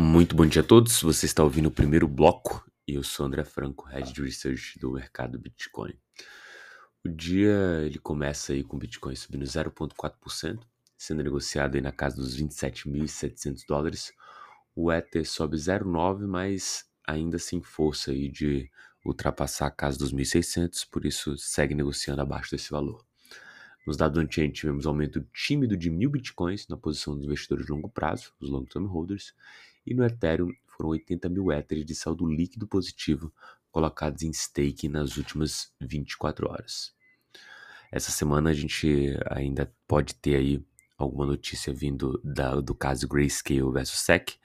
Muito bom dia a todos. Você está ouvindo o primeiro bloco e eu sou André Franco, Head de Research do mercado Bitcoin. O dia ele começa aí com o Bitcoin subindo 0,4%, sendo negociado aí na casa dos 27.700 dólares. O Ether sobe 0,9, mas ainda sem força aí de ultrapassar a casa dos 1.600, por isso segue negociando abaixo desse valor. Nos dados anteriores tivemos aumento tímido de mil bitcoins na posição dos investidores de longo prazo, os long term holders, e no Ethereum foram 80 mil Ethers de saldo líquido positivo colocados em stake nas últimas 24 horas. Essa semana a gente ainda pode ter aí alguma notícia vindo da, do caso Grayscale versus SEC,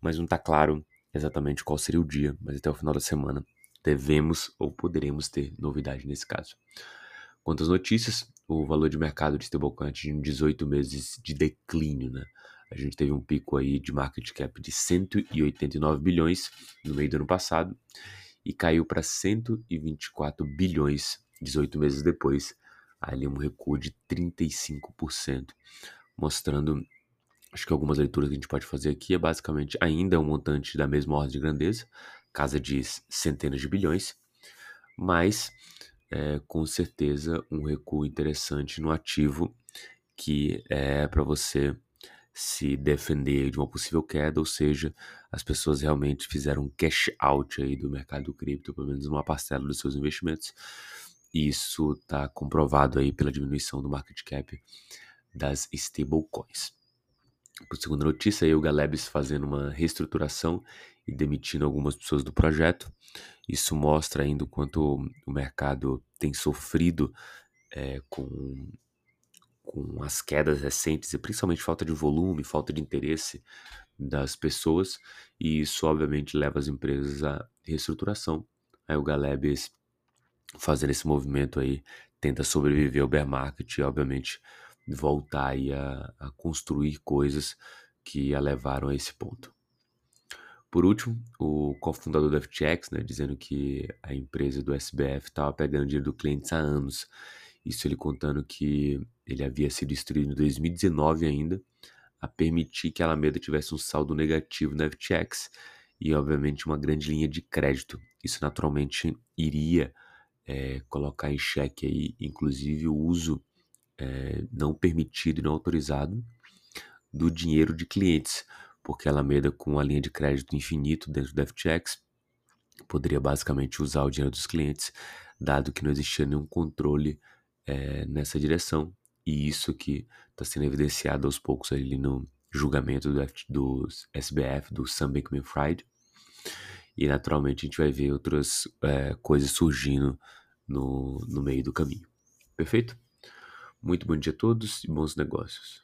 mas não está claro exatamente qual seria o dia, mas até o final da semana devemos ou poderemos ter novidade nesse caso. Quanto às notícias, o valor de mercado de stablecoin atingiu 18 meses de declínio, né? A gente teve um pico aí de market cap de 189 bilhões no meio do ano passado e caiu para 124 bilhões 18 meses depois, ali um recuo de 35%, mostrando acho que algumas leituras que a gente pode fazer aqui é basicamente ainda um montante da mesma ordem de grandeza, casa de centenas de bilhões, mas é, com certeza um recuo interessante no ativo que é para você se defender de uma possível queda, ou seja, as pessoas realmente fizeram um cash out aí do mercado cripto, pelo menos uma parcela dos seus investimentos. Isso está comprovado aí pela diminuição do market cap das stablecoins. Por segunda notícia, aí o Galebs fazendo uma reestruturação e demitindo algumas pessoas do projeto. Isso mostra ainda o quanto o mercado tem sofrido é, com com as quedas recentes e principalmente falta de volume, falta de interesse das pessoas, e isso obviamente leva as empresas à reestruturação. Aí o Galeb fazendo esse movimento aí tenta sobreviver ao bear market e obviamente voltar a, a construir coisas que a levaram a esse ponto. Por último, o cofundador do FTX, né, dizendo que a empresa do SBF estava pegando dinheiro do cliente há anos isso ele contando que ele havia sido instruído em 2019 ainda a permitir que a Alameda tivesse um saldo negativo na FTX e, obviamente, uma grande linha de crédito. Isso naturalmente iria é, colocar em xeque aí, inclusive, o uso é, não permitido e não autorizado do dinheiro de clientes, porque a Alameda, com a linha de crédito infinito dentro da FTX, poderia basicamente usar o dinheiro dos clientes, dado que não existia nenhum controle é, nessa direção. E isso que está sendo evidenciado aos poucos ali no julgamento do, do SBF, do Sam Bankman-Fried. E naturalmente a gente vai ver outras é, coisas surgindo no, no meio do caminho. Perfeito? Muito bom dia a todos e bons negócios.